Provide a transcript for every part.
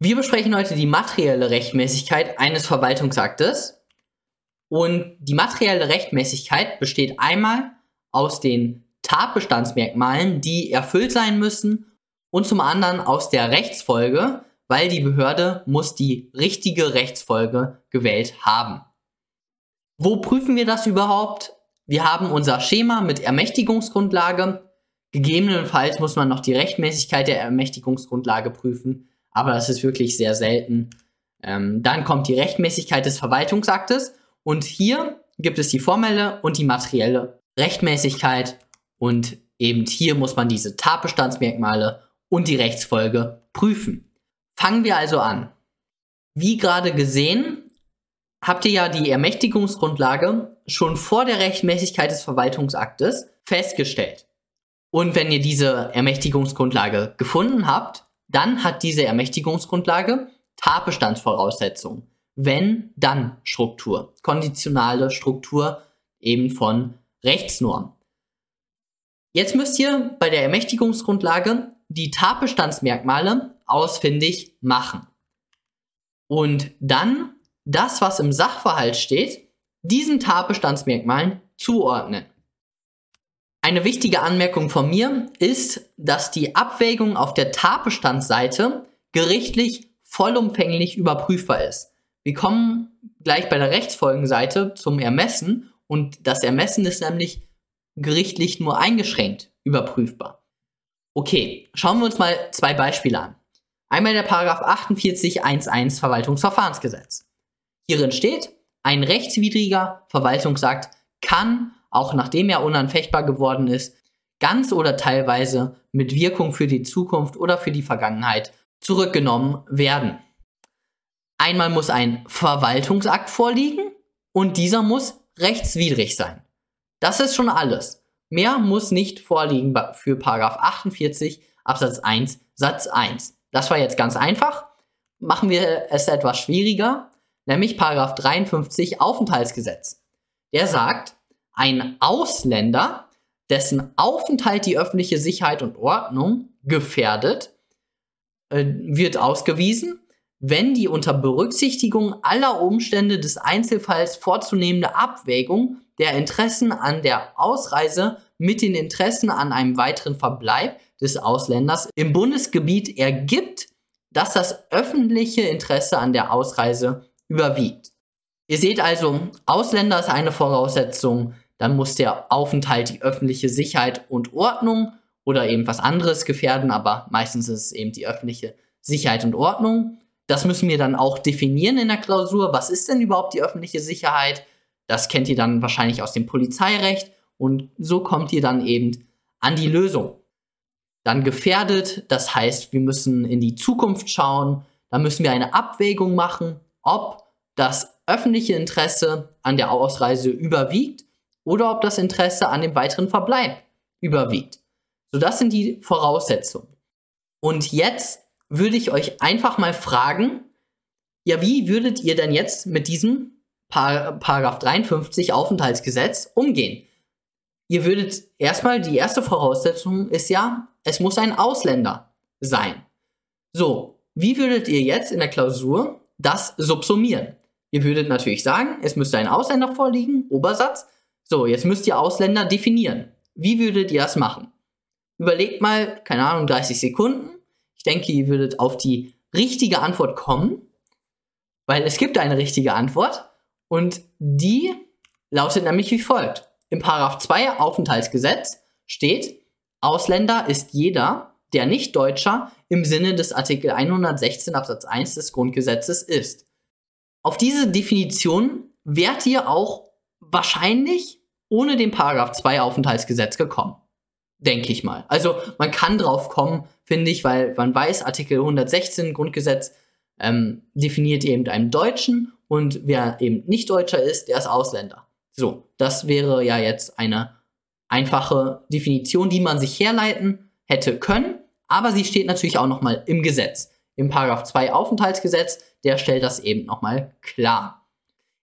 Wir besprechen heute die materielle Rechtmäßigkeit eines Verwaltungsaktes. Und die materielle Rechtmäßigkeit besteht einmal aus den Tatbestandsmerkmalen, die erfüllt sein müssen, und zum anderen aus der Rechtsfolge, weil die Behörde muss die richtige Rechtsfolge gewählt haben. Wo prüfen wir das überhaupt? Wir haben unser Schema mit Ermächtigungsgrundlage. Gegebenenfalls muss man noch die Rechtmäßigkeit der Ermächtigungsgrundlage prüfen, aber das ist wirklich sehr selten. Ähm, dann kommt die Rechtmäßigkeit des Verwaltungsaktes und hier gibt es die formelle und die materielle Rechtmäßigkeit und eben hier muss man diese Tatbestandsmerkmale und die Rechtsfolge prüfen. Fangen wir also an. Wie gerade gesehen, habt ihr ja die Ermächtigungsgrundlage schon vor der Rechtmäßigkeit des Verwaltungsaktes festgestellt. Und wenn ihr diese Ermächtigungsgrundlage gefunden habt, dann hat diese Ermächtigungsgrundlage Tatbestandsvoraussetzungen. Wenn, dann Struktur. Konditionale Struktur eben von Rechtsnormen. Jetzt müsst ihr bei der Ermächtigungsgrundlage die Tatbestandsmerkmale ausfindig machen. Und dann das, was im Sachverhalt steht, diesen Tatbestandsmerkmalen zuordnen. Eine wichtige Anmerkung von mir ist, dass die Abwägung auf der Tatbestandsseite gerichtlich vollumfänglich überprüfbar ist. Wir kommen gleich bei der Rechtsfolgenseite zum Ermessen und das Ermessen ist nämlich gerichtlich nur eingeschränkt überprüfbar. Okay, schauen wir uns mal zwei Beispiele an. Einmal der Paragraph 48.1.1 Verwaltungsverfahrensgesetz. Hierin steht, ein rechtswidriger Verwaltungsakt kann, auch nachdem er unanfechtbar geworden ist, ganz oder teilweise mit Wirkung für die Zukunft oder für die Vergangenheit zurückgenommen werden. Einmal muss ein Verwaltungsakt vorliegen und dieser muss rechtswidrig sein. Das ist schon alles. Mehr muss nicht vorliegen für 48 Absatz 1 Satz 1. Das war jetzt ganz einfach. Machen wir es etwas schwieriger nämlich Paragraph 53 Aufenthaltsgesetz. Der sagt, ein Ausländer, dessen Aufenthalt die öffentliche Sicherheit und Ordnung gefährdet, äh, wird ausgewiesen, wenn die unter Berücksichtigung aller Umstände des Einzelfalls vorzunehmende Abwägung der Interessen an der Ausreise mit den Interessen an einem weiteren Verbleib des Ausländers im Bundesgebiet ergibt, dass das öffentliche Interesse an der Ausreise überwiegt. Ihr seht also, Ausländer ist eine Voraussetzung, dann muss der Aufenthalt die öffentliche Sicherheit und Ordnung oder eben was anderes gefährden, aber meistens ist es eben die öffentliche Sicherheit und Ordnung. Das müssen wir dann auch definieren in der Klausur. Was ist denn überhaupt die öffentliche Sicherheit? Das kennt ihr dann wahrscheinlich aus dem Polizeirecht und so kommt ihr dann eben an die Lösung. Dann gefährdet, das heißt, wir müssen in die Zukunft schauen, da müssen wir eine Abwägung machen, ob das öffentliche Interesse an der Ausreise überwiegt oder ob das Interesse an dem weiteren Verbleib überwiegt. So, das sind die Voraussetzungen. Und jetzt würde ich euch einfach mal fragen, ja, wie würdet ihr denn jetzt mit diesem Par Paragraph 53 Aufenthaltsgesetz umgehen? Ihr würdet erstmal, die erste Voraussetzung ist ja, es muss ein Ausländer sein. So, wie würdet ihr jetzt in der Klausur das subsumieren. Ihr würdet natürlich sagen, es müsste ein Ausländer vorliegen, Obersatz. So, jetzt müsst ihr Ausländer definieren. Wie würdet ihr das machen? Überlegt mal, keine Ahnung, 30 Sekunden. Ich denke, ihr würdet auf die richtige Antwort kommen, weil es gibt eine richtige Antwort und die lautet nämlich wie folgt. Im Paragraph 2 Aufenthaltsgesetz steht, Ausländer ist jeder, der Nicht-Deutscher im Sinne des Artikel 116 Absatz 1 des Grundgesetzes ist. Auf diese Definition wärt ihr auch wahrscheinlich ohne den Paragraph 2 Aufenthaltsgesetz gekommen. Denke ich mal. Also man kann drauf kommen, finde ich, weil man weiß, Artikel 116 Grundgesetz ähm, definiert eben einen Deutschen und wer eben nicht Deutscher ist, der ist Ausländer. So, das wäre ja jetzt eine einfache Definition, die man sich herleiten hätte können, aber sie steht natürlich auch nochmal im Gesetz. Im Paragraph 2 Aufenthaltsgesetz, der stellt das eben nochmal klar.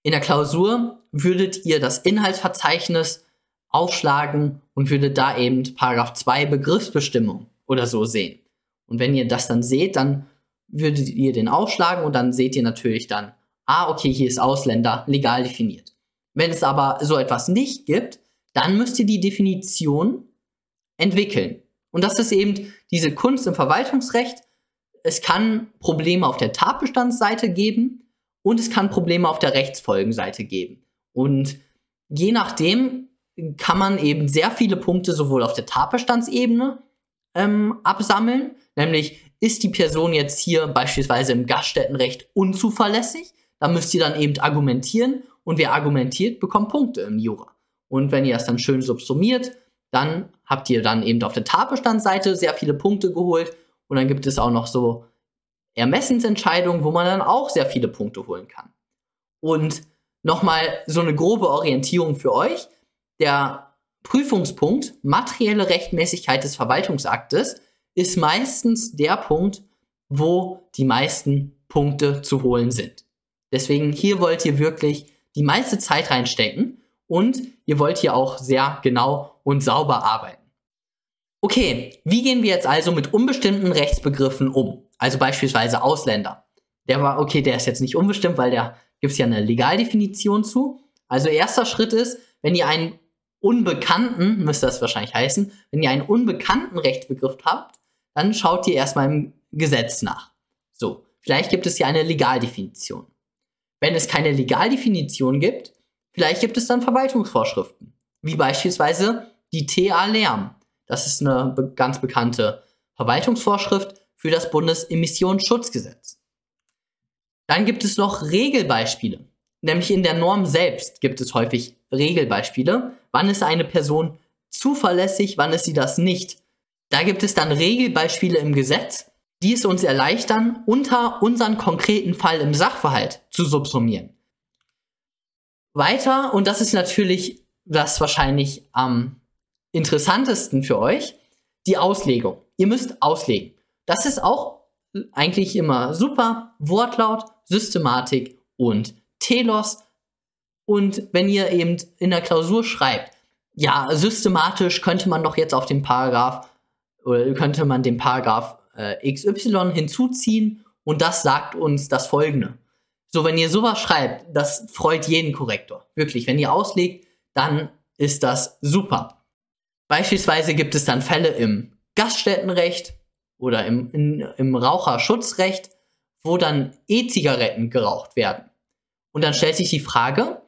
In der Klausur würdet ihr das Inhaltsverzeichnis aufschlagen und würdet da eben Paragraph 2 Begriffsbestimmung oder so sehen. Und wenn ihr das dann seht, dann würdet ihr den aufschlagen und dann seht ihr natürlich dann, ah, okay, hier ist Ausländer legal definiert. Wenn es aber so etwas nicht gibt, dann müsst ihr die Definition entwickeln. Und das ist eben diese Kunst im Verwaltungsrecht. Es kann Probleme auf der Tatbestandsseite geben und es kann Probleme auf der Rechtsfolgenseite geben. Und je nachdem kann man eben sehr viele Punkte sowohl auf der Tatbestandsebene ähm, absammeln, nämlich ist die Person jetzt hier beispielsweise im Gaststättenrecht unzuverlässig, dann müsst ihr dann eben argumentieren und wer argumentiert, bekommt Punkte im Jura. Und wenn ihr das dann schön subsumiert, dann habt ihr dann eben auf der Tatbestandsseite sehr viele Punkte geholt und dann gibt es auch noch so Ermessensentscheidungen, wo man dann auch sehr viele Punkte holen kann. Und nochmal so eine grobe Orientierung für euch. Der Prüfungspunkt materielle Rechtmäßigkeit des Verwaltungsaktes ist meistens der Punkt, wo die meisten Punkte zu holen sind. Deswegen hier wollt ihr wirklich die meiste Zeit reinstecken und ihr wollt hier auch sehr genau und sauber arbeiten. Okay, wie gehen wir jetzt also mit unbestimmten Rechtsbegriffen um? Also beispielsweise Ausländer. Der war, okay, der ist jetzt nicht unbestimmt, weil da gibt es ja eine Legaldefinition zu. Also erster Schritt ist, wenn ihr einen unbekannten, müsste das wahrscheinlich heißen, wenn ihr einen unbekannten Rechtsbegriff habt, dann schaut ihr erstmal im Gesetz nach. So, vielleicht gibt es ja eine Legaldefinition. Wenn es keine Legaldefinition gibt, vielleicht gibt es dann Verwaltungsvorschriften, wie beispielsweise die TA Lärm. Das ist eine ganz bekannte Verwaltungsvorschrift für das Bundesemissionsschutzgesetz. Dann gibt es noch Regelbeispiele. Nämlich in der Norm selbst gibt es häufig Regelbeispiele. Wann ist eine Person zuverlässig, wann ist sie das nicht? Da gibt es dann Regelbeispiele im Gesetz, die es uns erleichtern, unter unseren konkreten Fall im Sachverhalt zu subsumieren. Weiter, und das ist natürlich das wahrscheinlich am interessantesten für euch, die Auslegung. Ihr müsst auslegen. Das ist auch eigentlich immer super. Wortlaut, Systematik und Telos. Und wenn ihr eben in der Klausur schreibt, ja, systematisch könnte man doch jetzt auf den Paragraph oder könnte man den Paragraph äh, XY hinzuziehen und das sagt uns das folgende. So, wenn ihr sowas schreibt, das freut jeden Korrektor. Wirklich, wenn ihr auslegt, dann ist das super. Beispielsweise gibt es dann Fälle im Gaststättenrecht oder im, in, im Raucherschutzrecht, wo dann E-Zigaretten geraucht werden. Und dann stellt sich die Frage,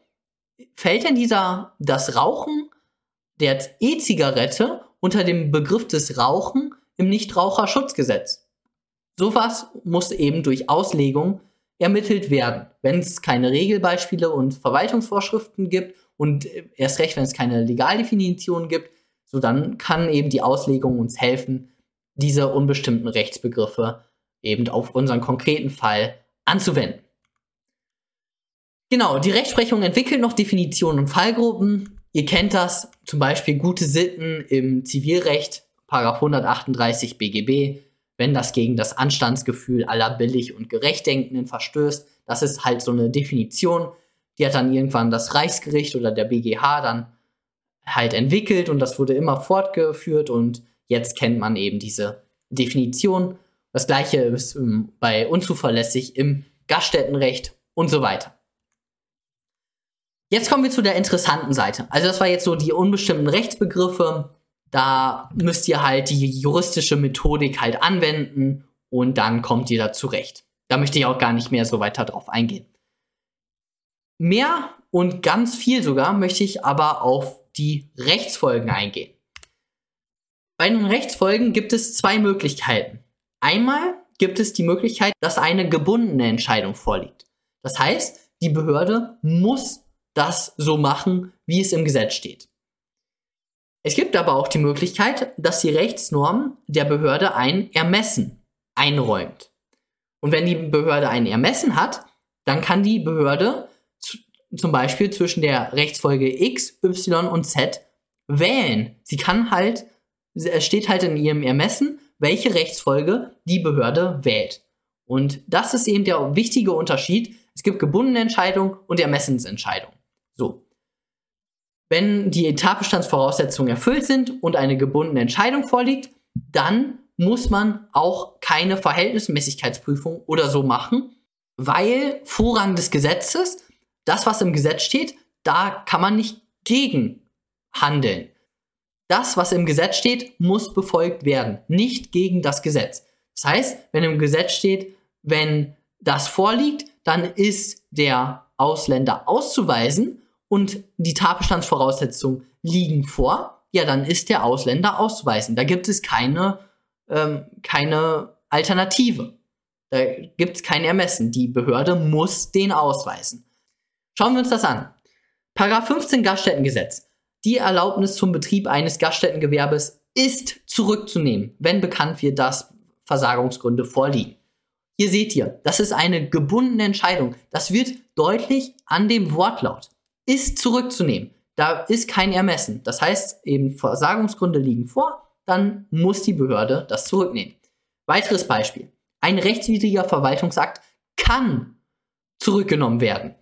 fällt denn dieser, das Rauchen der E-Zigarette unter dem Begriff des Rauchen im Nichtraucherschutzgesetz. Sowas muss eben durch Auslegung ermittelt werden. Wenn es keine Regelbeispiele und Verwaltungsvorschriften gibt und erst recht, wenn es keine Legaldefinition gibt, so dann kann eben die Auslegung uns helfen, diese unbestimmten Rechtsbegriffe eben auf unseren konkreten Fall anzuwenden. Genau, die Rechtsprechung entwickelt noch Definitionen und Fallgruppen. Ihr kennt das, zum Beispiel gute Sitten im Zivilrecht, Paragraph 138 BGB, wenn das gegen das Anstandsgefühl aller billig und gerechtdenkenden verstößt. Das ist halt so eine Definition, die hat dann irgendwann das Reichsgericht oder der BGH dann halt entwickelt und das wurde immer fortgeführt und jetzt kennt man eben diese Definition. Das gleiche ist ähm, bei unzuverlässig im Gaststättenrecht und so weiter. Jetzt kommen wir zu der interessanten Seite. Also das war jetzt so die unbestimmten Rechtsbegriffe. Da müsst ihr halt die juristische Methodik halt anwenden und dann kommt ihr da zurecht. Da möchte ich auch gar nicht mehr so weiter drauf eingehen. Mehr und ganz viel sogar möchte ich aber auf die Rechtsfolgen eingehen. Bei den Rechtsfolgen gibt es zwei Möglichkeiten. Einmal gibt es die Möglichkeit, dass eine gebundene Entscheidung vorliegt. Das heißt, die Behörde muss das so machen, wie es im Gesetz steht. Es gibt aber auch die Möglichkeit, dass die Rechtsnorm der Behörde ein Ermessen einräumt. Und wenn die Behörde ein Ermessen hat, dann kann die Behörde zum Beispiel zwischen der Rechtsfolge X, Y und Z wählen. Sie kann halt, es steht halt in ihrem Ermessen, welche Rechtsfolge die Behörde wählt. Und das ist eben der wichtige Unterschied. Es gibt gebundene Entscheidungen und Ermessensentscheidungen. So. Wenn die Tatbestandsvoraussetzungen erfüllt sind und eine gebundene Entscheidung vorliegt, dann muss man auch keine Verhältnismäßigkeitsprüfung oder so machen, weil Vorrang des Gesetzes, das, was im Gesetz steht, da kann man nicht gegen handeln. Das, was im Gesetz steht, muss befolgt werden, nicht gegen das Gesetz. Das heißt, wenn im Gesetz steht, wenn das vorliegt, dann ist der Ausländer auszuweisen und die Tatbestandsvoraussetzungen liegen vor, ja, dann ist der Ausländer auszuweisen. Da gibt es keine, ähm, keine Alternative. Da gibt es kein Ermessen. Die Behörde muss den ausweisen. Schauen wir uns das an. Paragraph 15 Gaststättengesetz. Die Erlaubnis zum Betrieb eines Gaststättengewerbes ist zurückzunehmen, wenn bekannt wird, dass Versagungsgründe vorliegen. Hier seht ihr, das ist eine gebundene Entscheidung. Das wird deutlich an dem Wortlaut. Ist zurückzunehmen. Da ist kein Ermessen. Das heißt, eben Versagungsgründe liegen vor, dann muss die Behörde das zurücknehmen. Weiteres Beispiel. Ein rechtswidriger Verwaltungsakt kann zurückgenommen werden.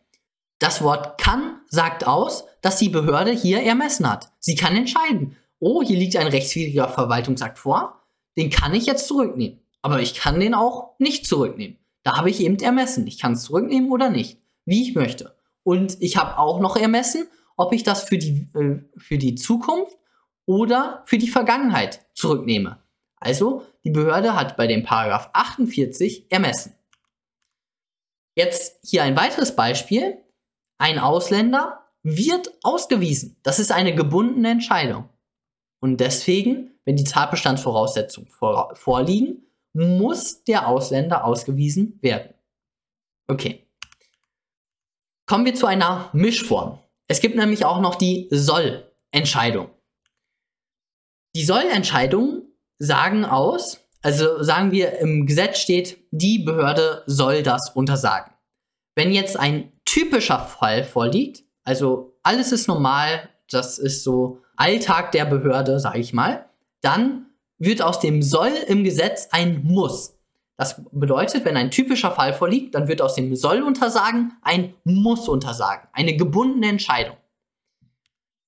Das Wort kann sagt aus, dass die Behörde hier ermessen hat. Sie kann entscheiden, oh, hier liegt ein rechtswidriger Verwaltungsakt vor, den kann ich jetzt zurücknehmen. Aber ich kann den auch nicht zurücknehmen. Da habe ich eben ermessen. Ich kann es zurücknehmen oder nicht, wie ich möchte. Und ich habe auch noch ermessen, ob ich das für die, äh, für die Zukunft oder für die Vergangenheit zurücknehme. Also, die Behörde hat bei dem Paragraph 48 ermessen. Jetzt hier ein weiteres Beispiel. Ein Ausländer wird ausgewiesen. Das ist eine gebundene Entscheidung. Und deswegen, wenn die Tatbestandsvoraussetzungen vor, vorliegen, muss der Ausländer ausgewiesen werden. Okay. Kommen wir zu einer Mischform. Es gibt nämlich auch noch die Soll-Entscheidung. Die Soll-Entscheidungen sagen aus, also sagen wir im Gesetz steht, die Behörde soll das untersagen. Wenn jetzt ein typischer Fall vorliegt, also alles ist normal, das ist so Alltag der Behörde, sage ich mal, dann wird aus dem soll im Gesetz ein muss. Das bedeutet, wenn ein typischer Fall vorliegt, dann wird aus dem soll untersagen ein muss untersagen. Eine gebundene Entscheidung.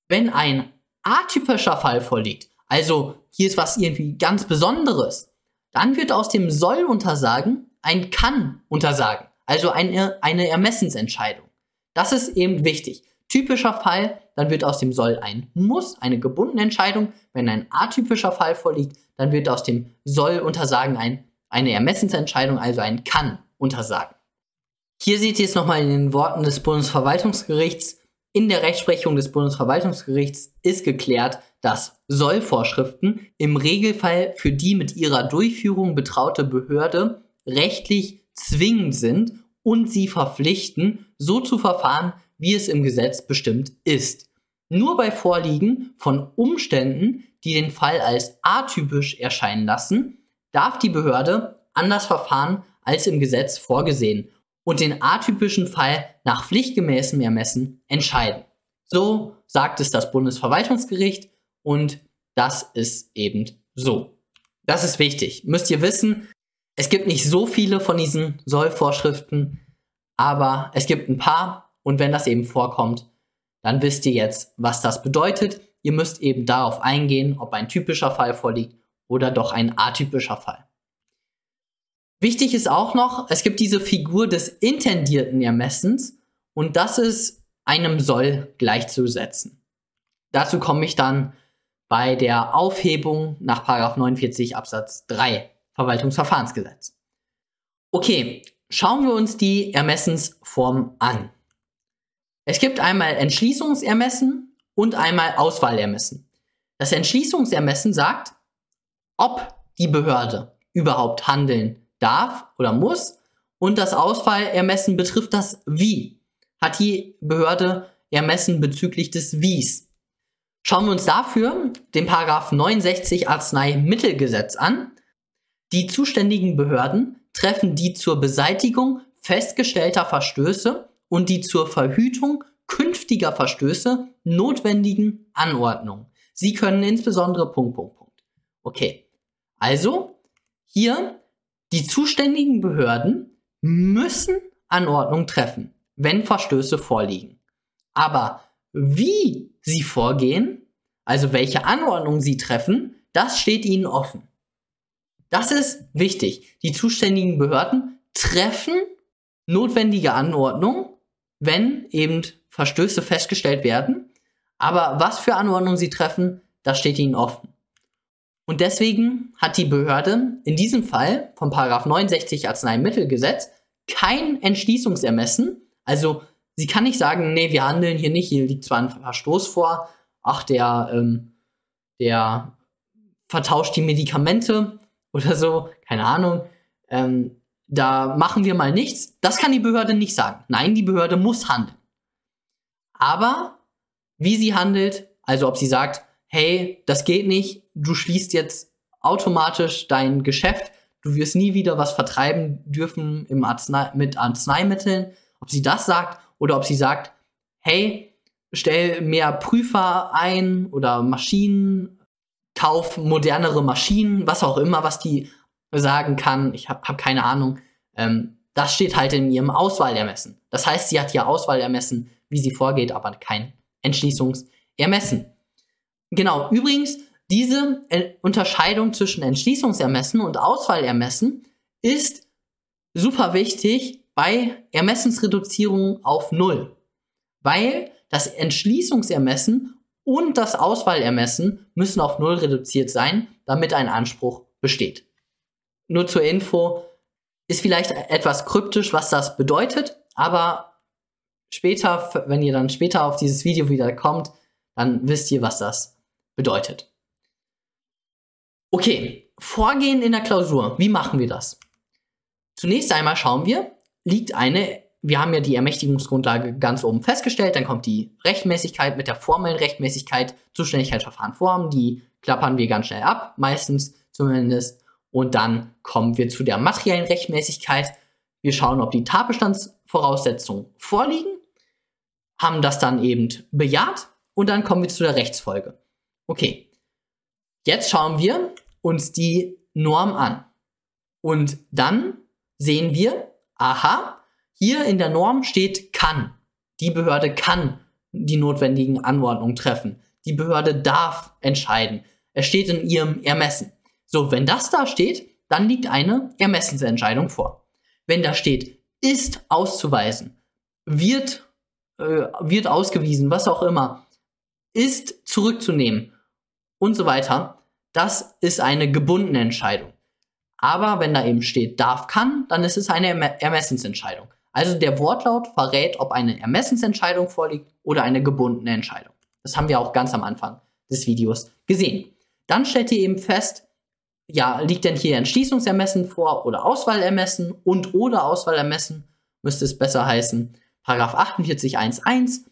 Wenn ein atypischer Fall vorliegt, also hier ist was irgendwie ganz Besonderes, dann wird aus dem soll untersagen ein kann untersagen. Also eine, eine Ermessensentscheidung. Das ist eben wichtig. Typischer Fall, dann wird aus dem soll ein muss, eine gebundene Entscheidung. Wenn ein atypischer Fall vorliegt, dann wird aus dem soll untersagen ein, eine Ermessensentscheidung, also ein kann untersagen. Hier seht ihr es nochmal in den Worten des Bundesverwaltungsgerichts. In der Rechtsprechung des Bundesverwaltungsgerichts ist geklärt, dass Sollvorschriften im Regelfall für die mit ihrer Durchführung betraute Behörde rechtlich zwingend sind und sie verpflichten, so zu verfahren, wie es im Gesetz bestimmt ist. Nur bei Vorliegen von Umständen, die den Fall als atypisch erscheinen lassen, darf die Behörde anders verfahren als im Gesetz vorgesehen und den atypischen Fall nach pflichtgemäßem Ermessen entscheiden. So sagt es das Bundesverwaltungsgericht und das ist eben so. Das ist wichtig. Müsst ihr wissen, es gibt nicht so viele von diesen Sollvorschriften, aber es gibt ein paar und wenn das eben vorkommt, dann wisst ihr jetzt, was das bedeutet. Ihr müsst eben darauf eingehen, ob ein typischer Fall vorliegt oder doch ein atypischer Fall. Wichtig ist auch noch, es gibt diese Figur des intendierten Ermessens und das ist einem Soll gleichzusetzen. Dazu komme ich dann bei der Aufhebung nach 49 Absatz 3 Verwaltungsverfahrensgesetz. Okay, schauen wir uns die Ermessensform an. Es gibt einmal Entschließungsermessen und einmal Auswahlermessen. Das Entschließungsermessen sagt, ob die Behörde überhaupt handeln darf oder muss. Und das Auswahlermessen betrifft das Wie. Hat die Behörde ermessen bezüglich des Wies. Schauen wir uns dafür den Paragraph 69 Arzneimittelgesetz an. Die zuständigen Behörden treffen die zur Beseitigung festgestellter Verstöße und die zur Verhütung künftiger Verstöße notwendigen Anordnungen. Sie können insbesondere Punkt, Punkt, Punkt. Okay. Also, hier, die zuständigen Behörden müssen Anordnungen treffen, wenn Verstöße vorliegen. Aber wie sie vorgehen, also welche Anordnungen sie treffen, das steht ihnen offen. Das ist wichtig. Die zuständigen Behörden treffen notwendige Anordnungen, wenn eben Verstöße festgestellt werden. Aber was für Anordnungen sie treffen, das steht ihnen offen. Und deswegen hat die Behörde in diesem Fall vom 69 Arzneimittelgesetz kein Entschließungsermessen. Also sie kann nicht sagen, nee, wir handeln hier nicht, hier liegt zwar ein Verstoß vor, ach, der, ähm, der vertauscht die Medikamente oder so, keine Ahnung. Ähm, da machen wir mal nichts. Das kann die Behörde nicht sagen. Nein, die Behörde muss handeln. Aber wie sie handelt, also ob sie sagt, hey, das geht nicht, du schließt jetzt automatisch dein Geschäft, du wirst nie wieder was vertreiben dürfen im Arznei mit Arzneimitteln, ob sie das sagt oder ob sie sagt, hey, stell mehr Prüfer ein oder Maschinen, kauf modernere Maschinen, was auch immer, was die sagen kann. Ich habe hab keine Ahnung. Ähm, das steht halt in ihrem Auswahlermessen. Das heißt, sie hat hier Auswahlermessen, wie sie vorgeht, aber kein Entschließungsermessen. Genau, übrigens, diese äh, Unterscheidung zwischen Entschließungsermessen und Auswahlermessen ist super wichtig bei Ermessensreduzierung auf Null. Weil das Entschließungsermessen und das Auswahlermessen müssen auf Null reduziert sein, damit ein Anspruch besteht. Nur zur Info, ist vielleicht etwas kryptisch, was das bedeutet, aber später, wenn ihr dann später auf dieses Video wieder kommt, dann wisst ihr, was das bedeutet. Okay, Vorgehen in der Klausur. Wie machen wir das? Zunächst einmal schauen wir, liegt eine, wir haben ja die Ermächtigungsgrundlage ganz oben festgestellt, dann kommt die Rechtmäßigkeit mit der formellen Rechtmäßigkeit, Zuständigkeitsverfahren Formen, die klappern wir ganz schnell ab, meistens zumindest. Und dann kommen wir zu der materiellen Rechtmäßigkeit. Wir schauen, ob die Tatbestandsvoraussetzungen vorliegen, haben das dann eben bejaht und dann kommen wir zu der Rechtsfolge. Okay, jetzt schauen wir uns die Norm an. Und dann sehen wir, aha, hier in der Norm steht kann. Die Behörde kann die notwendigen Anordnungen treffen. Die Behörde darf entscheiden. Es steht in ihrem Ermessen. So, wenn das da steht, dann liegt eine Ermessensentscheidung vor. Wenn da steht, ist auszuweisen, wird, äh, wird ausgewiesen, was auch immer, ist zurückzunehmen und so weiter, das ist eine gebundene Entscheidung. Aber wenn da eben steht, darf, kann, dann ist es eine erm Ermessensentscheidung. Also der Wortlaut verrät, ob eine Ermessensentscheidung vorliegt oder eine gebundene Entscheidung. Das haben wir auch ganz am Anfang des Videos gesehen. Dann stellt ihr eben fest, ja, liegt denn hier Entschließungsermessen vor oder Auswahlermessen und oder Auswahlermessen, müsste es besser heißen. Paragraph 48.1.1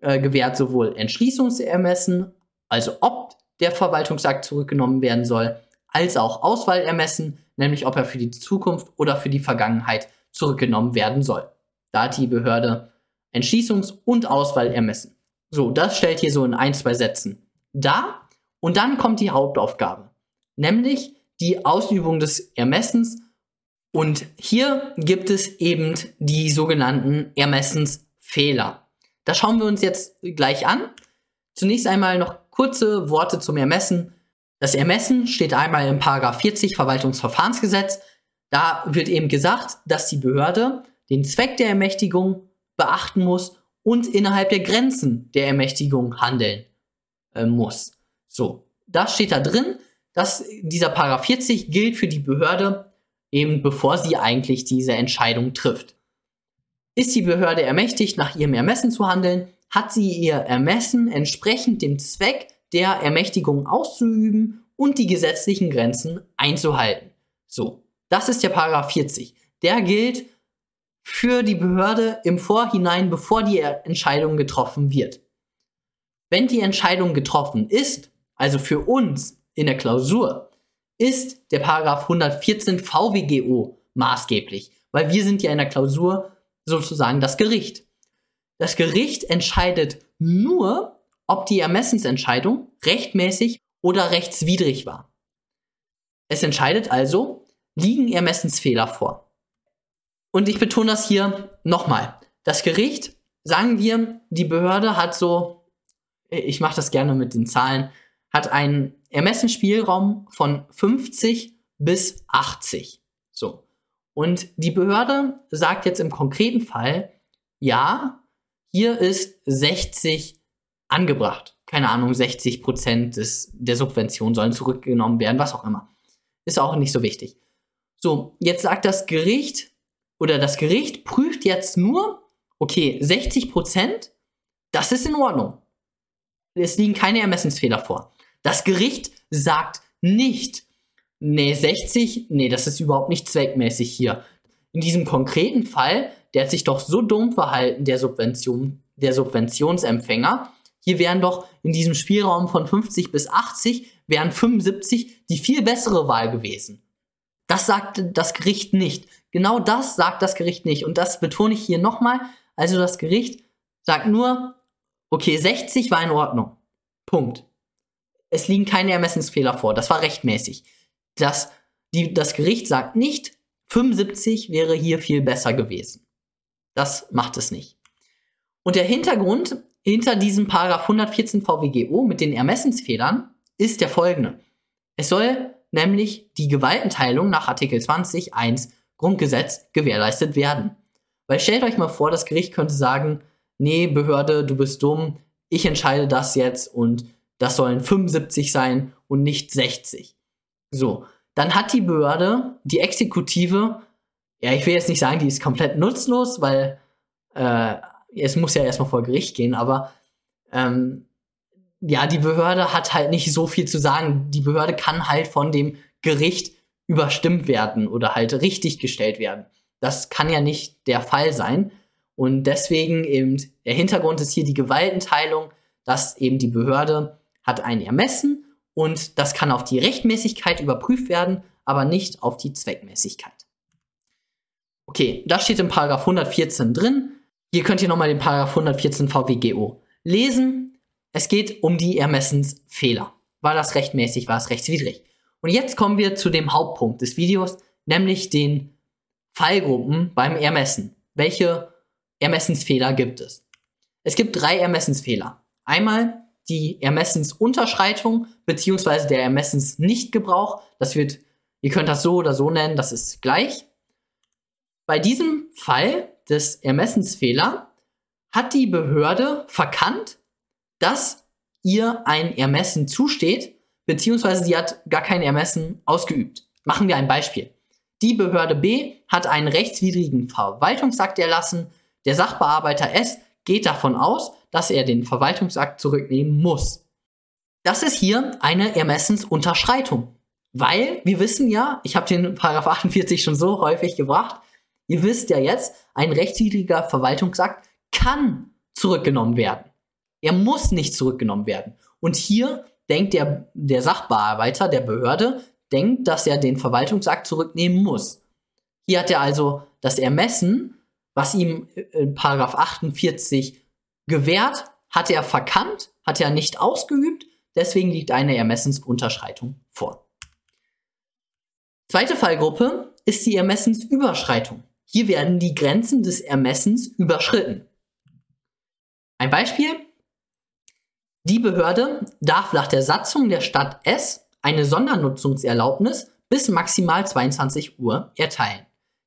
äh, gewährt sowohl Entschließungsermessen, also ob der Verwaltungsakt zurückgenommen werden soll, als auch Auswahlermessen, nämlich ob er für die Zukunft oder für die Vergangenheit zurückgenommen werden soll. Da hat die Behörde Entschließungs- und Auswahlermessen. So, das stellt hier so in ein, zwei Sätzen dar. Und dann kommt die Hauptaufgabe nämlich die Ausübung des Ermessens. Und hier gibt es eben die sogenannten Ermessensfehler. Das schauen wir uns jetzt gleich an. Zunächst einmal noch kurze Worte zum Ermessen. Das Ermessen steht einmal im 40 Verwaltungsverfahrensgesetz. Da wird eben gesagt, dass die Behörde den Zweck der Ermächtigung beachten muss und innerhalb der Grenzen der Ermächtigung handeln äh, muss. So, das steht da drin dass dieser Paragraph 40 gilt für die Behörde eben bevor sie eigentlich diese Entscheidung trifft. Ist die Behörde ermächtigt, nach ihrem Ermessen zu handeln, hat sie ihr Ermessen entsprechend dem Zweck der Ermächtigung auszuüben und die gesetzlichen Grenzen einzuhalten. So, das ist der Paragraph 40. Der gilt für die Behörde im Vorhinein, bevor die Entscheidung getroffen wird. Wenn die Entscheidung getroffen ist, also für uns in der Klausur ist der Paragraph 114 VWGO maßgeblich, weil wir sind ja in der Klausur sozusagen das Gericht. Das Gericht entscheidet nur, ob die Ermessensentscheidung rechtmäßig oder rechtswidrig war. Es entscheidet also, liegen Ermessensfehler vor. Und ich betone das hier nochmal. Das Gericht, sagen wir, die Behörde hat so, ich mache das gerne mit den Zahlen, hat einen Ermessensspielraum von 50 bis 80. So. Und die Behörde sagt jetzt im konkreten Fall, ja, hier ist 60 angebracht. Keine Ahnung, 60 Prozent des, der Subvention sollen zurückgenommen werden, was auch immer. Ist auch nicht so wichtig. So, jetzt sagt das Gericht, oder das Gericht prüft jetzt nur, okay, 60 Prozent, das ist in Ordnung. Es liegen keine Ermessensfehler vor. Das Gericht sagt nicht, nee, 60, nee, das ist überhaupt nicht zweckmäßig hier. In diesem konkreten Fall, der hat sich doch so dumm verhalten, der Subvention, der Subventionsempfänger. Hier wären doch in diesem Spielraum von 50 bis 80, wären 75 die viel bessere Wahl gewesen. Das sagt das Gericht nicht. Genau das sagt das Gericht nicht. Und das betone ich hier nochmal. Also das Gericht sagt nur, okay, 60 war in Ordnung. Punkt. Es liegen keine Ermessensfehler vor. Das war rechtmäßig. Das, die, das Gericht sagt nicht, 75 wäre hier viel besser gewesen. Das macht es nicht. Und der Hintergrund hinter diesem Paragraph 114 VWGO mit den Ermessensfehlern ist der folgende. Es soll nämlich die Gewaltenteilung nach Artikel 20 1 Grundgesetz gewährleistet werden. Weil stellt euch mal vor, das Gericht könnte sagen, nee, Behörde, du bist dumm, ich entscheide das jetzt und das sollen 75 sein und nicht 60. So, dann hat die Behörde, die Exekutive, ja, ich will jetzt nicht sagen, die ist komplett nutzlos, weil äh, es muss ja erstmal vor Gericht gehen, aber ähm, ja, die Behörde hat halt nicht so viel zu sagen. Die Behörde kann halt von dem Gericht überstimmt werden oder halt richtig gestellt werden. Das kann ja nicht der Fall sein. Und deswegen eben, der Hintergrund ist hier die Gewaltenteilung, dass eben die Behörde hat ein Ermessen und das kann auf die Rechtmäßigkeit überprüft werden, aber nicht auf die Zweckmäßigkeit. Okay, das steht im Paragraph 114 drin. Hier könnt ihr nochmal den Paragraph 114 VWGO lesen. Es geht um die Ermessensfehler. War das rechtmäßig, war es rechtswidrig? Und jetzt kommen wir zu dem Hauptpunkt des Videos, nämlich den Fallgruppen beim Ermessen. Welche Ermessensfehler gibt es? Es gibt drei Ermessensfehler. Einmal die Ermessensunterschreitung beziehungsweise der Ermessensnichtgebrauch. Das wird, ihr könnt das so oder so nennen, das ist gleich. Bei diesem Fall des Ermessensfehler hat die Behörde verkannt, dass ihr ein Ermessen zusteht, beziehungsweise sie hat gar kein Ermessen ausgeübt. Machen wir ein Beispiel. Die Behörde B hat einen rechtswidrigen Verwaltungsakt erlassen. Der Sachbearbeiter S geht davon aus, dass er den Verwaltungsakt zurücknehmen muss. Das ist hier eine Ermessensunterschreitung. Weil wir wissen ja, ich habe den Paragraph 48 schon so häufig gebracht, ihr wisst ja jetzt, ein rechtswidriger Verwaltungsakt kann zurückgenommen werden. Er muss nicht zurückgenommen werden. Und hier denkt der, der Sachbearbeiter der Behörde, denkt, dass er den Verwaltungsakt zurücknehmen muss. Hier hat er also das Ermessen, was ihm in Paragraph 48 gewährt, hat er verkannt, hat er nicht ausgeübt, deswegen liegt eine Ermessensunterschreitung vor. Zweite Fallgruppe ist die Ermessensüberschreitung. Hier werden die Grenzen des Ermessens überschritten. Ein Beispiel. Die Behörde darf nach der Satzung der Stadt S eine Sondernutzungserlaubnis bis maximal 22 Uhr erteilen.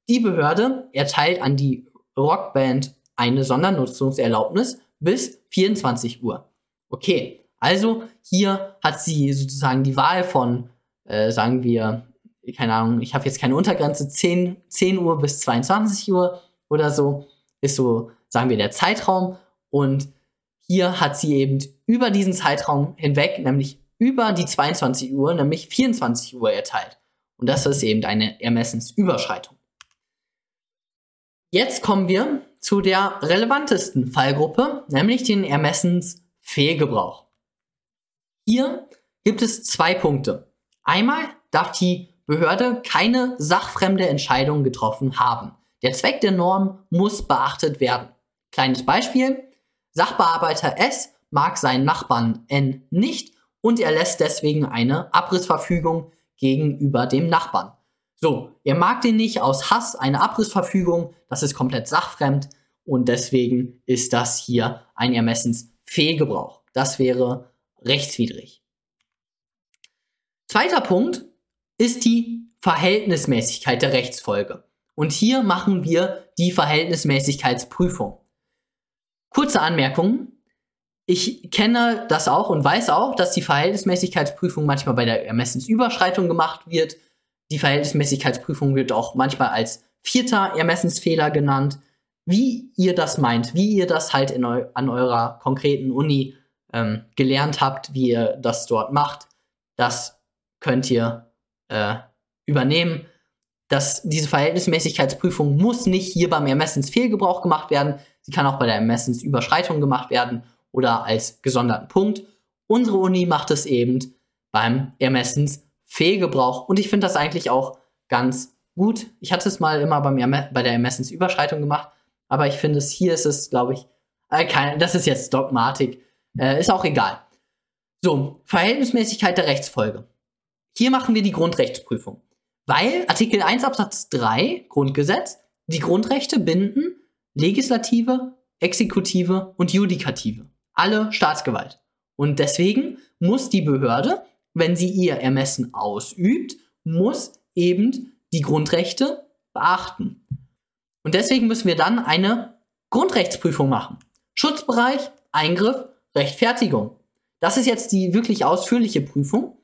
Die Behörde erteilt an die Rockband eine Sondernutzungserlaubnis bis 24 Uhr. Okay, also hier hat sie sozusagen die Wahl von, äh, sagen wir, keine Ahnung, ich habe jetzt keine Untergrenze, 10, 10 Uhr bis 22 Uhr oder so, ist so, sagen wir, der Zeitraum. Und hier hat sie eben über diesen Zeitraum hinweg, nämlich über die 22 Uhr, nämlich 24 Uhr erteilt. Und das ist eben eine Ermessensüberschreitung. Jetzt kommen wir zu der relevantesten Fallgruppe, nämlich den Ermessensfehlgebrauch. Hier gibt es zwei Punkte. Einmal darf die Behörde keine sachfremde Entscheidung getroffen haben. Der Zweck der Norm muss beachtet werden. Kleines Beispiel. Sachbearbeiter S mag seinen Nachbarn N nicht und er lässt deswegen eine Abrissverfügung gegenüber dem Nachbarn. So, er mag den nicht aus Hass, eine Abrissverfügung, das ist komplett sachfremd und deswegen ist das hier ein Ermessensfehlgebrauch. Das wäre rechtswidrig. Zweiter Punkt ist die Verhältnismäßigkeit der Rechtsfolge. Und hier machen wir die Verhältnismäßigkeitsprüfung. Kurze Anmerkung. Ich kenne das auch und weiß auch, dass die Verhältnismäßigkeitsprüfung manchmal bei der Ermessensüberschreitung gemacht wird. Die Verhältnismäßigkeitsprüfung wird auch manchmal als vierter Ermessensfehler genannt. Wie ihr das meint, wie ihr das halt in eu an eurer konkreten Uni ähm, gelernt habt, wie ihr das dort macht, das könnt ihr äh, übernehmen. Das, diese Verhältnismäßigkeitsprüfung muss nicht hier beim Ermessensfehlgebrauch gemacht werden. Sie kann auch bei der Ermessensüberschreitung gemacht werden oder als gesonderten Punkt. Unsere Uni macht es eben beim Ermessensfehlgebrauch. Und ich finde das eigentlich auch ganz gut. Ich hatte es mal immer beim bei der Ermessensüberschreitung gemacht, aber ich finde es hier ist es, glaube ich, äh, kein, das ist jetzt Dogmatik, äh, ist auch egal. So, Verhältnismäßigkeit der Rechtsfolge. Hier machen wir die Grundrechtsprüfung. Weil Artikel 1 Absatz 3 Grundgesetz die Grundrechte binden Legislative, Exekutive und Judikative. Alle Staatsgewalt. Und deswegen muss die Behörde, wenn sie ihr Ermessen ausübt, muss eben die Grundrechte beachten. Und deswegen müssen wir dann eine Grundrechtsprüfung machen. Schutzbereich, Eingriff, Rechtfertigung. Das ist jetzt die wirklich ausführliche Prüfung.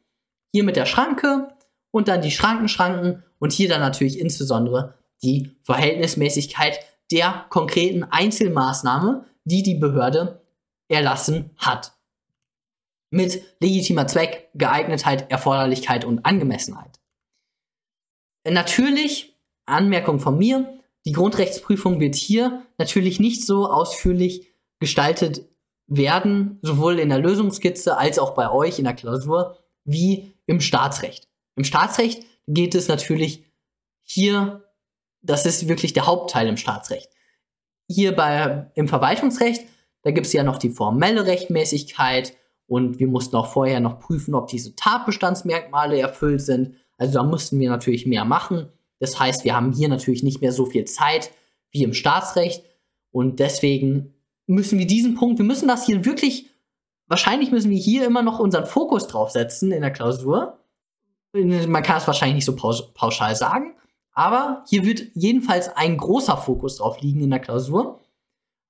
Hier mit der Schranke und dann die Schrankenschranken und hier dann natürlich insbesondere die Verhältnismäßigkeit der konkreten Einzelmaßnahme, die die Behörde erlassen hat. Mit legitimer Zweck, Geeignetheit, Erforderlichkeit und Angemessenheit. Natürlich, Anmerkung von mir, die Grundrechtsprüfung wird hier natürlich nicht so ausführlich gestaltet werden, sowohl in der Lösungskizze als auch bei euch in der Klausur, wie im Staatsrecht. Im Staatsrecht geht es natürlich hier, das ist wirklich der Hauptteil im Staatsrecht. Hier bei, im Verwaltungsrecht, da gibt es ja noch die formelle Rechtmäßigkeit und wir mussten auch vorher noch prüfen, ob diese Tatbestandsmerkmale erfüllt sind. Also da mussten wir natürlich mehr machen. Das heißt, wir haben hier natürlich nicht mehr so viel Zeit wie im Staatsrecht und deswegen müssen wir diesen Punkt, wir müssen das hier wirklich, wahrscheinlich müssen wir hier immer noch unseren Fokus drauf setzen in der Klausur. Man kann es wahrscheinlich nicht so pauschal sagen, aber hier wird jedenfalls ein großer Fokus drauf liegen in der Klausur.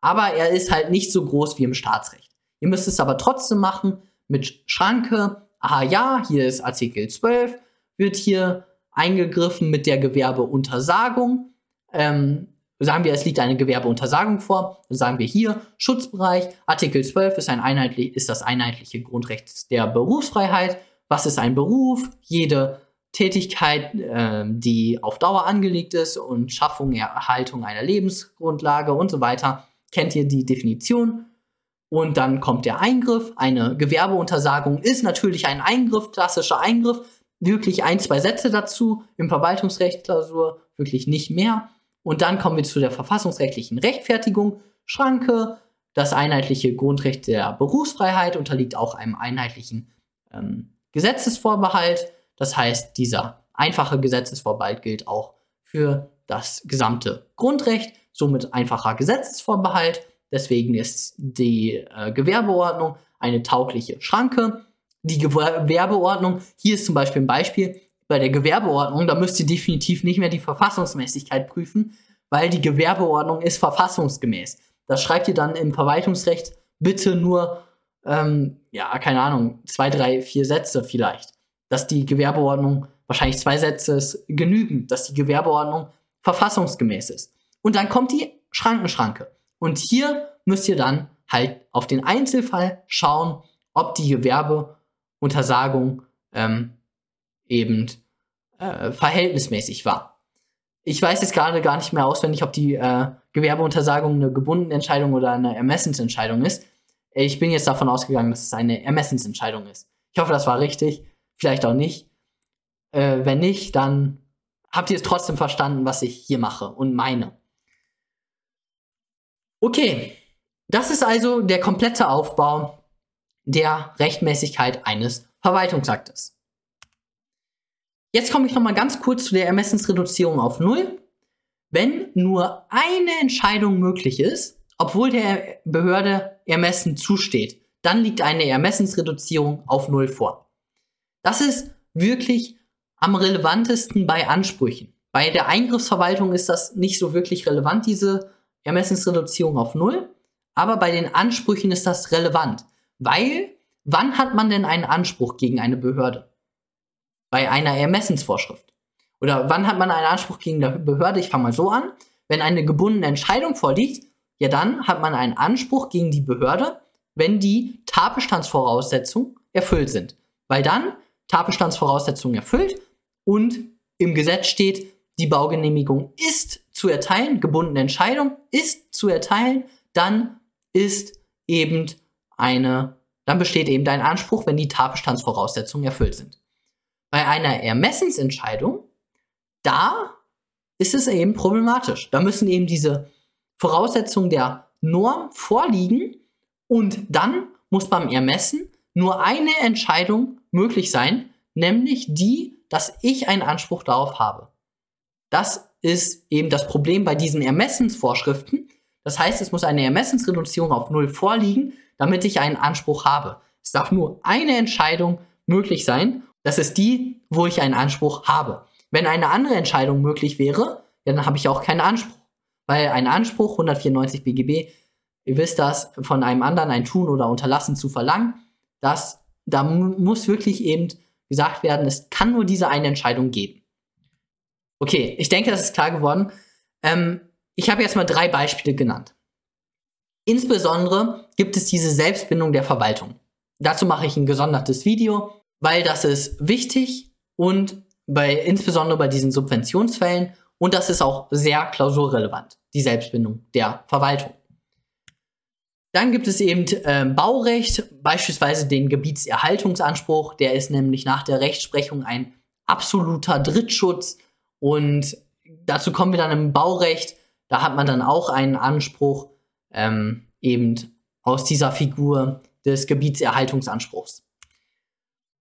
Aber er ist halt nicht so groß wie im Staatsrecht. Ihr müsst es aber trotzdem machen mit Schranke. Aha, ja, hier ist Artikel 12, wird hier eingegriffen mit der Gewerbeuntersagung. Ähm, sagen wir, es liegt eine Gewerbeuntersagung vor, dann sagen wir hier Schutzbereich, Artikel 12 ist, ein einheitlich, ist das einheitliche Grundrecht der Berufsfreiheit. Was ist ein Beruf? Jede Tätigkeit, äh, die auf Dauer angelegt ist und Schaffung, Erhaltung einer Lebensgrundlage und so weiter, kennt ihr die Definition. Und dann kommt der Eingriff. Eine Gewerbeuntersagung ist natürlich ein Eingriff, klassischer Eingriff. Wirklich ein, zwei Sätze dazu. Im Verwaltungsrecht Klausur wirklich nicht mehr. Und dann kommen wir zu der verfassungsrechtlichen Rechtfertigung. Schranke, das einheitliche Grundrecht der Berufsfreiheit unterliegt auch einem einheitlichen ähm, Gesetzesvorbehalt. Das heißt, dieser einfache Gesetzesvorbehalt gilt auch für das gesamte Grundrecht, somit einfacher Gesetzesvorbehalt. Deswegen ist die äh, Gewerbeordnung eine taugliche Schranke. Die Gewerbeordnung, hier ist zum Beispiel ein Beispiel, bei der Gewerbeordnung, da müsst ihr definitiv nicht mehr die Verfassungsmäßigkeit prüfen, weil die Gewerbeordnung ist verfassungsgemäß. Das schreibt ihr dann im Verwaltungsrecht bitte nur, ähm, ja, keine Ahnung, zwei, drei, vier Sätze vielleicht. Dass die Gewerbeordnung, wahrscheinlich zwei Sätze ist genügend, dass die Gewerbeordnung verfassungsgemäß ist. Und dann kommt die Schrankenschranke. Und hier müsst ihr dann halt auf den Einzelfall schauen, ob die Gewerbeuntersagung ähm, eben äh, verhältnismäßig war. Ich weiß jetzt gerade gar nicht mehr auswendig, ob die äh, Gewerbeuntersagung eine gebundene Entscheidung oder eine Ermessensentscheidung ist. Ich bin jetzt davon ausgegangen, dass es eine Ermessensentscheidung ist. Ich hoffe, das war richtig. Vielleicht auch nicht. Äh, wenn nicht, dann habt ihr es trotzdem verstanden, was ich hier mache und meine. Okay, das ist also der komplette Aufbau der Rechtmäßigkeit eines Verwaltungsaktes. Jetzt komme ich noch mal ganz kurz zu der Ermessensreduzierung auf Null. Wenn nur eine Entscheidung möglich ist, obwohl der Behörde Ermessen zusteht, dann liegt eine Ermessensreduzierung auf Null vor. Das ist wirklich am relevantesten bei Ansprüchen. Bei der Eingriffsverwaltung ist das nicht so wirklich relevant, diese Ermessensreduzierung auf Null. Aber bei den Ansprüchen ist das relevant. Weil, wann hat man denn einen Anspruch gegen eine Behörde? Bei einer Ermessensvorschrift. Oder wann hat man einen Anspruch gegen eine Behörde? Ich fange mal so an. Wenn eine gebundene Entscheidung vorliegt, ja dann hat man einen Anspruch gegen die Behörde, wenn die Tatbestandsvoraussetzungen erfüllt sind. Weil dann Tatbestandsvoraussetzungen erfüllt und im Gesetz steht, die Baugenehmigung ist zu erteilen, gebundene Entscheidung ist zu erteilen, dann ist eben eine, dann besteht eben dein Anspruch, wenn die Tatbestandsvoraussetzungen erfüllt sind. Bei einer Ermessensentscheidung, da ist es eben problematisch. Da müssen eben diese Voraussetzungen der Norm vorliegen und dann muss beim Ermessen nur eine Entscheidung möglich sein, nämlich die, dass ich einen Anspruch darauf habe. Das ist eben das Problem bei diesen Ermessensvorschriften. Das heißt, es muss eine Ermessensreduzierung auf Null vorliegen, damit ich einen Anspruch habe. Es darf nur eine Entscheidung möglich sein. Das ist die, wo ich einen Anspruch habe. Wenn eine andere Entscheidung möglich wäre, dann habe ich auch keinen Anspruch. Weil ein Anspruch, 194 BGB, ihr wisst das, von einem anderen ein Tun oder Unterlassen zu verlangen, das, da muss wirklich eben gesagt werden, es kann nur diese eine Entscheidung geben. Okay, ich denke, das ist klar geworden. Ähm, ich habe jetzt mal drei Beispiele genannt. Insbesondere gibt es diese Selbstbindung der Verwaltung. Dazu mache ich ein gesondertes Video, weil das ist wichtig und bei, insbesondere bei diesen Subventionsfällen und das ist auch sehr klausurrelevant, die Selbstbindung der Verwaltung. Dann gibt es eben äh, Baurecht, beispielsweise den Gebietserhaltungsanspruch. Der ist nämlich nach der Rechtsprechung ein absoluter Drittschutz. Und dazu kommen wir dann im Baurecht. Da hat man dann auch einen Anspruch ähm, eben aus dieser Figur des Gebietserhaltungsanspruchs.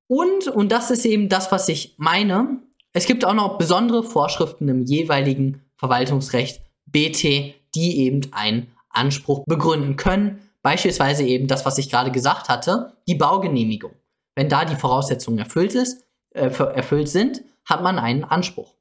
Und, und das ist eben das, was ich meine, es gibt auch noch besondere Vorschriften im jeweiligen Verwaltungsrecht BT, die eben einen Anspruch begründen können. Beispielsweise eben das, was ich gerade gesagt hatte, die Baugenehmigung. Wenn da die Voraussetzungen erfüllt, ist, äh, erfüllt sind, hat man einen Anspruch.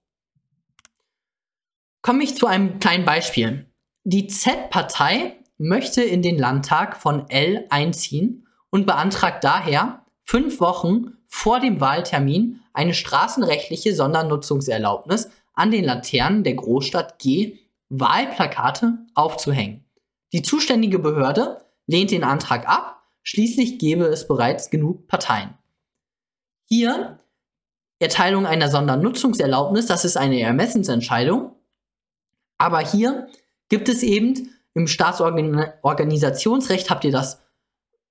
Komme ich zu einem kleinen Beispiel. Die Z-Partei möchte in den Landtag von L einziehen und beantragt daher fünf Wochen vor dem Wahltermin eine straßenrechtliche Sondernutzungserlaubnis an den Laternen der Großstadt G Wahlplakate aufzuhängen. Die zuständige Behörde lehnt den Antrag ab, schließlich gäbe es bereits genug Parteien. Hier Erteilung einer Sondernutzungserlaubnis, das ist eine Ermessensentscheidung, aber hier gibt es eben im Staatsorganisationsrecht, habt ihr das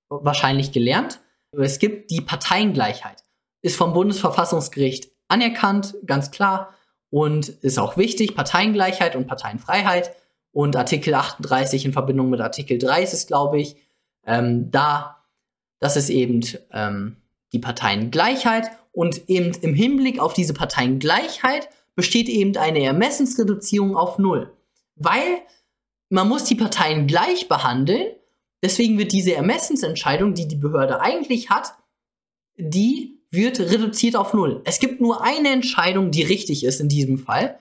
wahrscheinlich gelernt, es gibt die Parteiengleichheit. Ist vom Bundesverfassungsgericht anerkannt, ganz klar, und ist auch wichtig, Parteiengleichheit und Parteienfreiheit. Und Artikel 38 in Verbindung mit Artikel 3 ist es, glaube ich, ähm, da, das ist eben ähm, die Parteiengleichheit. Und eben im Hinblick auf diese Parteiengleichheit besteht eben eine Ermessensreduzierung auf Null. Weil man muss die Parteien gleich behandeln Deswegen wird diese Ermessensentscheidung, die die Behörde eigentlich hat, die wird reduziert auf Null. Es gibt nur eine Entscheidung, die richtig ist in diesem Fall.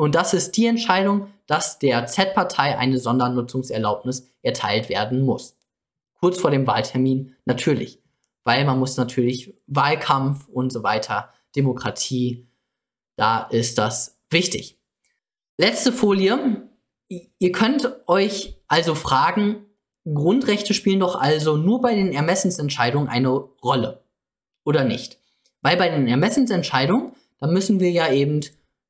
Und das ist die Entscheidung, dass der Z-Partei eine Sondernutzungserlaubnis erteilt werden muss. Kurz vor dem Wahltermin natürlich. Weil man muss natürlich Wahlkampf und so weiter, Demokratie, da ist das wichtig. Letzte Folie. Ihr könnt euch also fragen, Grundrechte spielen doch also nur bei den Ermessensentscheidungen eine Rolle. Oder nicht? Weil bei den Ermessensentscheidungen, da müssen wir ja eben,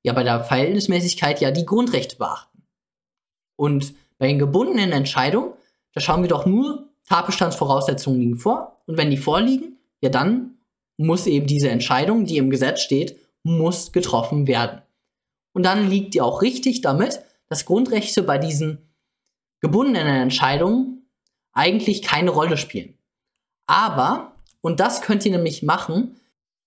ja bei der Verhältnismäßigkeit ja die Grundrechte beachten. Und bei den gebundenen Entscheidungen, da schauen wir doch nur, Tatbestandsvoraussetzungen liegen vor. Und wenn die vorliegen, ja dann muss eben diese Entscheidung, die im Gesetz steht, muss getroffen werden. Und dann liegt ihr auch richtig damit, dass Grundrechte bei diesen gebundenen Entscheidungen eigentlich keine Rolle spielen. Aber, und das könnt ihr nämlich machen,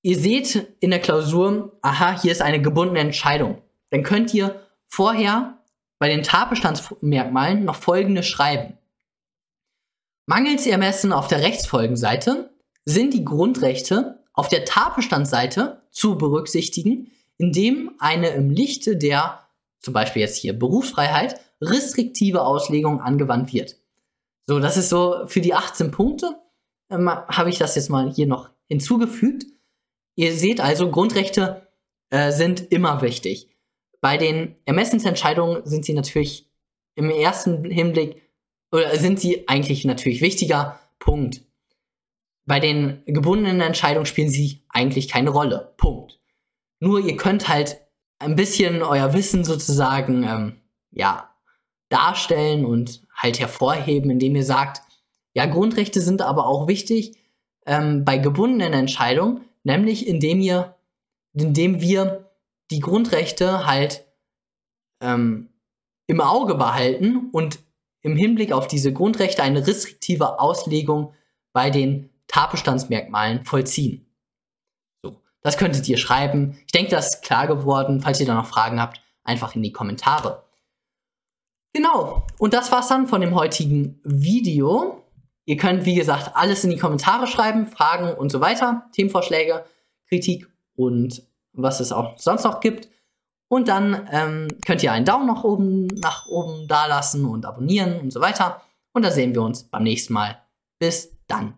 ihr seht in der Klausur, aha, hier ist eine gebundene Entscheidung. Dann könnt ihr vorher bei den Tatbestandsmerkmalen noch folgende schreiben. Mangels Ermessen auf der Rechtsfolgenseite sind die Grundrechte auf der Tatbestandsseite zu berücksichtigen, indem eine im Lichte der, zum Beispiel jetzt hier Berufsfreiheit, restriktive Auslegung angewandt wird. So, das ist so für die 18 Punkte, ähm, habe ich das jetzt mal hier noch hinzugefügt. Ihr seht also, Grundrechte äh, sind immer wichtig. Bei den Ermessensentscheidungen sind sie natürlich im ersten Hinblick, oder sind sie eigentlich natürlich wichtiger, Punkt. Bei den gebundenen Entscheidungen spielen sie eigentlich keine Rolle, Punkt. Nur ihr könnt halt ein bisschen euer Wissen sozusagen, ähm, ja, darstellen und halt hervorheben, indem ihr sagt, ja, Grundrechte sind aber auch wichtig ähm, bei gebundenen Entscheidungen, nämlich indem ihr, indem wir die Grundrechte halt ähm, im Auge behalten und im Hinblick auf diese Grundrechte eine restriktive Auslegung bei den Tatbestandsmerkmalen vollziehen. So, das könntet ihr schreiben. Ich denke, das ist klar geworden. Falls ihr da noch Fragen habt, einfach in die Kommentare. Genau, und das war's dann von dem heutigen Video. Ihr könnt, wie gesagt, alles in die Kommentare schreiben, Fragen und so weiter, Themenvorschläge, Kritik und was es auch sonst noch gibt. Und dann ähm, könnt ihr einen Daumen nach oben, nach oben da lassen und abonnieren und so weiter. Und dann sehen wir uns beim nächsten Mal. Bis dann.